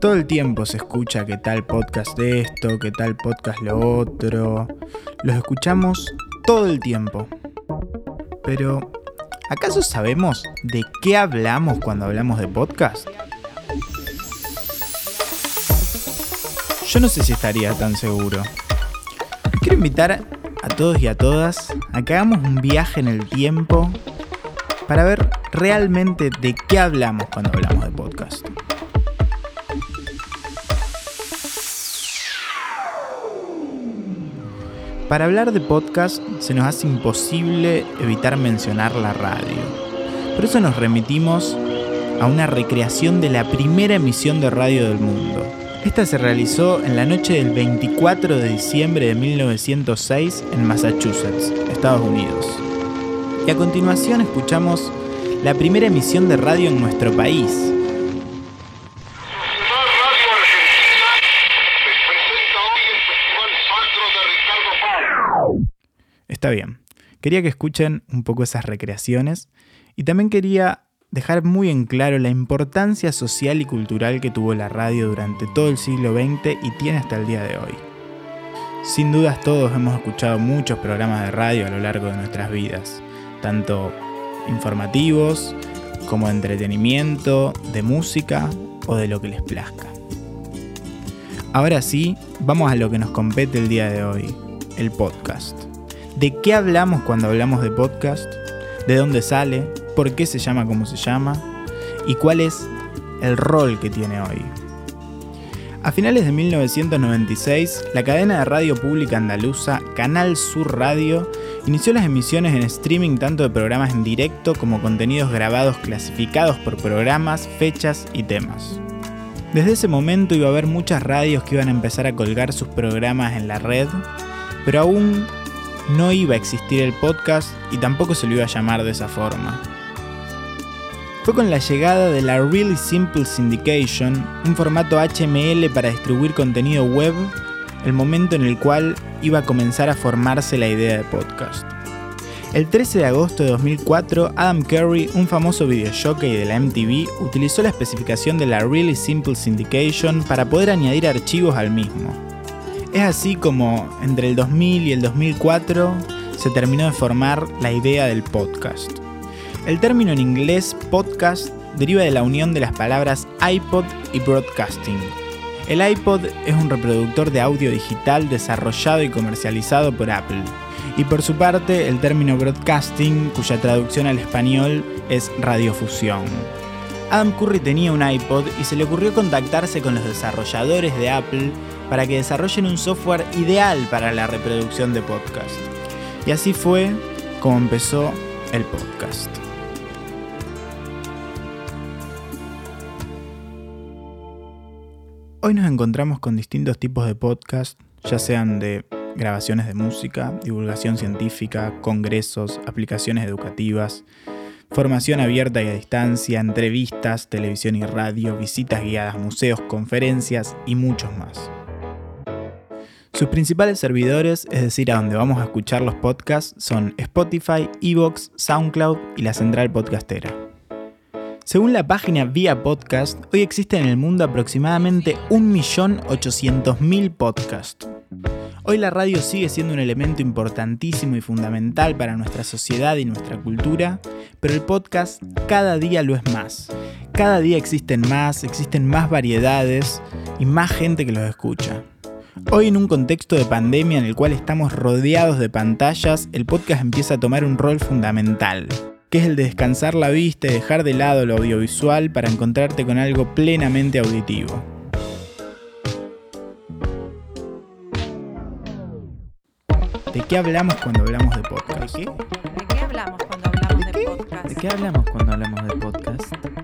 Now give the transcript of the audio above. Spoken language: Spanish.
Todo el tiempo se escucha que tal podcast de esto, que tal podcast lo otro. Los escuchamos todo el tiempo. Pero, ¿acaso sabemos de qué hablamos cuando hablamos de podcast? Yo no sé si estaría tan seguro. Quiero invitar a todos y a todas a hagamos un viaje en el tiempo para ver realmente de qué hablamos cuando hablamos de podcast. Para hablar de podcast se nos hace imposible evitar mencionar la radio. Por eso nos remitimos a una recreación de la primera emisión de radio del mundo. Esta se realizó en la noche del 24 de diciembre de 1906 en Massachusetts, Estados Unidos. Y a continuación escuchamos la primera emisión de radio en nuestro país, Está bien. Quería que escuchen un poco esas recreaciones y también quería dejar muy en claro la importancia social y cultural que tuvo la radio durante todo el siglo XX y tiene hasta el día de hoy. Sin dudas todos hemos escuchado muchos programas de radio a lo largo de nuestras vidas, tanto informativos como de entretenimiento, de música o de lo que les plazca. Ahora sí, vamos a lo que nos compete el día de hoy, el podcast. ¿De qué hablamos cuando hablamos de podcast? ¿De dónde sale? ¿Por qué se llama como se llama? ¿Y cuál es el rol que tiene hoy? A finales de 1996, la cadena de radio pública andaluza Canal Sur Radio inició las emisiones en streaming tanto de programas en directo como contenidos grabados clasificados por programas, fechas y temas. Desde ese momento iba a haber muchas radios que iban a empezar a colgar sus programas en la red, pero aún no iba a existir el podcast y tampoco se lo iba a llamar de esa forma. Fue con la llegada de la Really Simple Syndication, un formato HML para distribuir contenido web, el momento en el cual iba a comenzar a formarse la idea de podcast. El 13 de agosto de 2004, Adam Curry, un famoso videojockey de la MTV, utilizó la especificación de la Really Simple Syndication para poder añadir archivos al mismo. Es así como entre el 2000 y el 2004 se terminó de formar la idea del podcast. El término en inglés podcast deriva de la unión de las palabras iPod y broadcasting. El iPod es un reproductor de audio digital desarrollado y comercializado por Apple. Y por su parte, el término broadcasting, cuya traducción al español es radiofusión. Adam Curry tenía un iPod y se le ocurrió contactarse con los desarrolladores de Apple para que desarrollen un software ideal para la reproducción de podcast. Y así fue como empezó el podcast. Hoy nos encontramos con distintos tipos de podcast, ya sean de grabaciones de música, divulgación científica, congresos, aplicaciones educativas, formación abierta y a distancia, entrevistas, televisión y radio, visitas guiadas, museos, conferencias y muchos más. Sus principales servidores, es decir, a donde vamos a escuchar los podcasts, son Spotify, Evox, SoundCloud y la central podcastera. Según la página Vía Podcast, hoy existen en el mundo aproximadamente 1.800.000 podcasts. Hoy la radio sigue siendo un elemento importantísimo y fundamental para nuestra sociedad y nuestra cultura, pero el podcast cada día lo es más. Cada día existen más, existen más variedades y más gente que los escucha. Hoy en un contexto de pandemia en el cual estamos rodeados de pantallas, el podcast empieza a tomar un rol fundamental, que es el de descansar la vista y dejar de lado lo audiovisual para encontrarte con algo plenamente auditivo. ¿De qué hablamos cuando hablamos de podcast? ¿De qué hablamos cuando hablamos de, podcast? ¿De qué hablamos cuando hablamos de podcast?